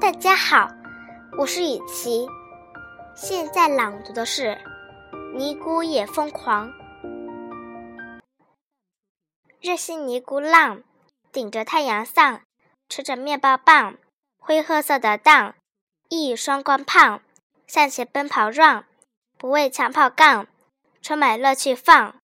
大家好，我是雨琪，现在朗读的是《尼姑也疯狂》。热心尼姑浪，顶着太阳丧，吃着面包棒，灰褐色的蛋，一双光胖，向前奔跑 run，不畏枪炮杠，充满乐趣放。